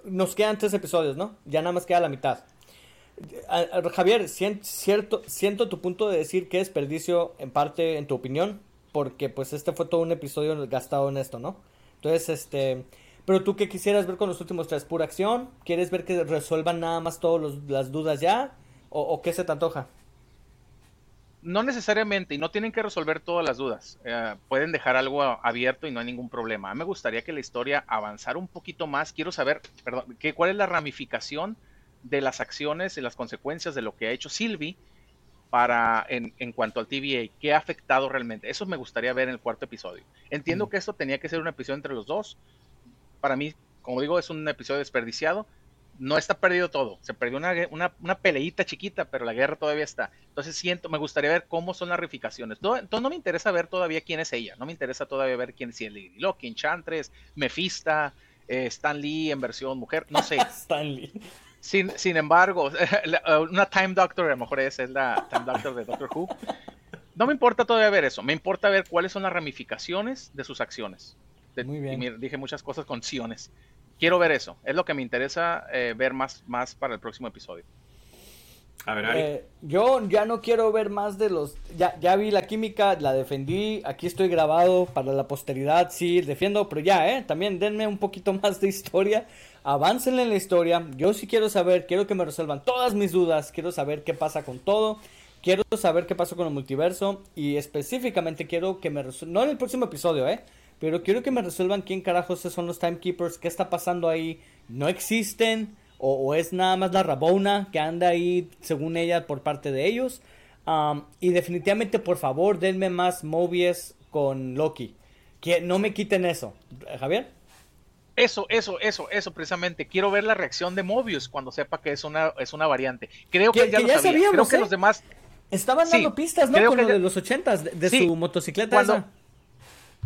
nos quedan tres episodios, ¿no? Ya nada más queda la mitad. Javier, cierto, siento tu punto de decir que es desperdicio en parte en tu opinión, porque pues este fue todo un episodio gastado en esto, ¿no? Entonces, este, pero tú qué quisieras ver con los últimos tres, pura acción, ¿quieres ver que resuelvan nada más todas las dudas ya? ¿O, qué se te antoja? No necesariamente, y no tienen que resolver todas las dudas. Eh, pueden dejar algo abierto y no hay ningún problema. A mí me gustaría que la historia avanzara un poquito más. Quiero saber, perdón, cuál es la ramificación de las acciones y las consecuencias de lo que ha hecho Sylvie para en, en, cuanto al TVA, qué ha afectado realmente. Eso me gustaría ver en el cuarto episodio. Entiendo que esto tenía que ser un episodio entre los dos. Para mí, como digo, es un episodio desperdiciado. no está perdido todo. Se perdió una, una, una, peleita chiquita, pero la guerra todavía está. Entonces siento, me gustaría ver cómo son las ramificaciones. entonces no me interesa ver todavía quién es ella. No me interesa todavía ver quién es Lady Loki, Enchantress, Mephisto, eh, Stan Lee en versión mujer. No sé. Stan Lee. Sin, sin embargo, una Time Doctor, a lo mejor esa es la Time Doctor de Doctor Who. No me importa todavía ver eso. Me importa ver cuáles son las ramificaciones de sus acciones. Muy bien. dije muchas cosas con siones quiero ver eso. Es lo que me interesa eh, ver más, más para el próximo episodio. A ver, eh, yo ya no quiero ver más de los. Ya, ya vi la química, la defendí. Aquí estoy grabado para la posteridad. Sí, defiendo, pero ya, ¿eh? También denme un poquito más de historia. Avancen en la historia. Yo sí quiero saber, quiero que me resuelvan todas mis dudas. Quiero saber qué pasa con todo. Quiero saber qué pasó con el multiverso. Y específicamente quiero que me resuelvan. No en el próximo episodio, ¿eh? Pero quiero que me resuelvan quién carajos son los timekeepers, qué está pasando ahí. ¿No existen? ¿O, es nada más la Rabona que anda ahí, según ella, por parte de ellos? y definitivamente, por favor, denme más Mobius con Loki. Que no me quiten eso. Javier. Eso, eso, eso, eso, precisamente. Quiero ver la reacción de Mobius cuando sepa que es una, es una variante. Creo que, ya, lo sabía. Creo que ¿eh? los demás. Estaban dando pistas, ¿no? Con lo de los ochentas, de, su motocicleta esa.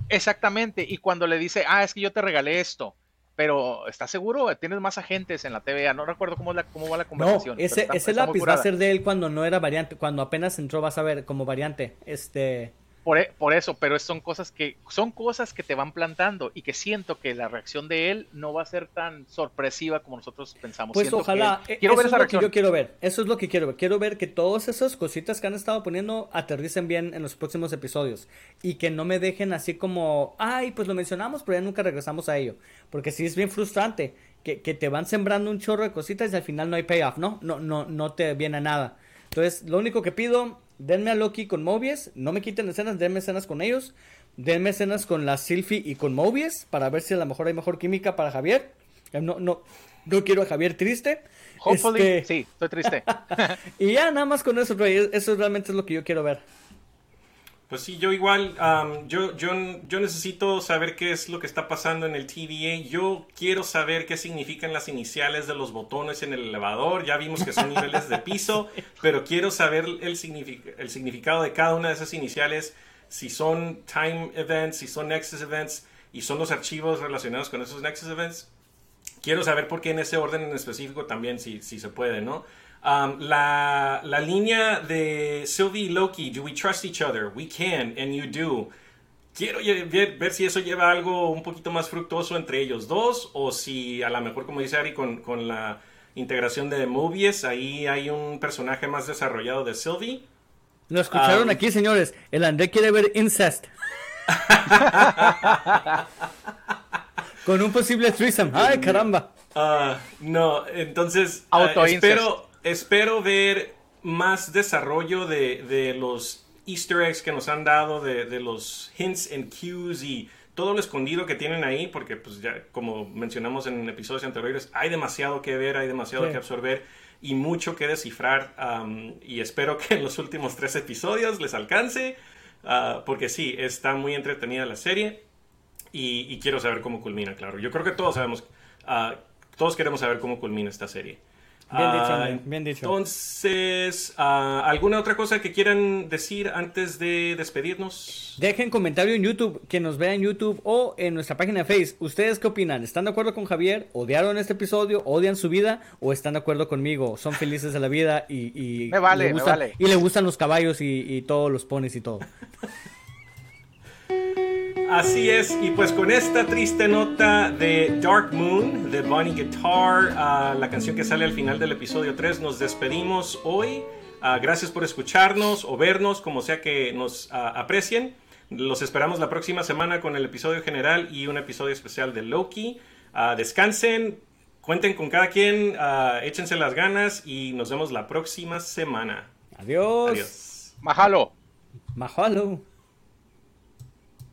Exactamente, y cuando le dice, ah, es que yo te regalé esto, pero ¿estás seguro? Tienes más agentes en la TVA, no recuerdo cómo, la, cómo va la conversación. No, ese, ese lápiz va a ser de él cuando no era variante, cuando apenas entró vas a ver como variante, este... Por, e, por, eso, pero son cosas que son cosas que te van plantando y que siento que la reacción de él no va a ser tan sorpresiva como nosotros pensamos. Pues ojalá. E, quiero ver esa es reacción. Lo que yo quiero ver. Eso es lo que quiero ver. Quiero ver que todas esas cositas que han estado poniendo aterricen bien en los próximos episodios y que no me dejen así como, ay, pues lo mencionamos, pero ya nunca regresamos a ello. Porque sí es bien frustrante que, que te van sembrando un chorro de cositas y al final no hay payoff, ¿no? No, no, no te viene nada. Entonces, lo único que pido denme a Loki con Mobius, no me quiten escenas, denme escenas con ellos, denme escenas con la Sylvie y con Mobius para ver si a lo mejor hay mejor química para Javier. Eh, no, no, no quiero a Javier triste. Hopefully, este, sí, estoy triste. y ya nada más con eso, eso realmente es lo que yo quiero ver. Pues sí, yo igual, yo, yo, yo necesito saber qué es lo que está pasando en el TVA. Yo quiero saber qué significan las iniciales de los botones en el elevador. Ya vimos que son niveles de piso, pero quiero saber el, el significado de cada una de esas iniciales, si son time events, si son nexus events y son los archivos relacionados con esos nexus events. Quiero saber por qué en ese orden en específico también, si, si se puede, ¿no? Um, la, la, línea de Sylvie y Loki, do we trust each other? We can, and you do. Quiero ver, ver, si eso lleva algo un poquito más fructuoso entre ellos dos, o si a lo mejor, como dice Ari, con, con la integración de Mobius, ahí hay un personaje más desarrollado de Sylvie. Lo escucharon um, aquí, señores. El André quiere ver incest. con un posible threesome. ¡Ay, caramba! Uh, no, entonces uh, espero espero ver más desarrollo de, los easter eggs que nos han dado, de, los hints and cues y todo lo escondido que tienen ahí, porque pues ya como mencionamos en episodios anteriores, hay demasiado que ver, hay demasiado que absorber y mucho que descifrar y espero que en los últimos tres episodios les alcance, uh, porque sí, está muy entretenida la serie y, quiero saber cómo culmina, claro. Yo creo que todos sabemos, uh, todos queremos saber cómo culmina esta serie. Bien dicho, ah, bien dicho. Entonces, ah, ¿alguna otra cosa que quieran decir antes de despedirnos? Dejen comentario en YouTube, que nos vea en YouTube o en nuestra página de Facebook. ¿Ustedes qué opinan? ¿Están de acuerdo con Javier? ¿Odiaron este episodio? ¿Odian su vida? ¿O están de acuerdo conmigo? ¿Son felices de la vida y, me vale, me vale. y le gustan los caballos y, y todos los ponis y todo? Así es, y pues con esta triste nota de Dark Moon, de Bonnie Guitar, la canción que sale al final del episodio 3, nos despedimos hoy. Ah, gracias por escucharnos o vernos, como sea que nos ah, aprecien. Los esperamos la próxima semana con el episodio general y un episodio especial de Loki. Ah, descansen, cuenten con cada quien, échense las ganas y nos vemos la próxima semana. Adiós. Adiós. Mahalo. Mahalo.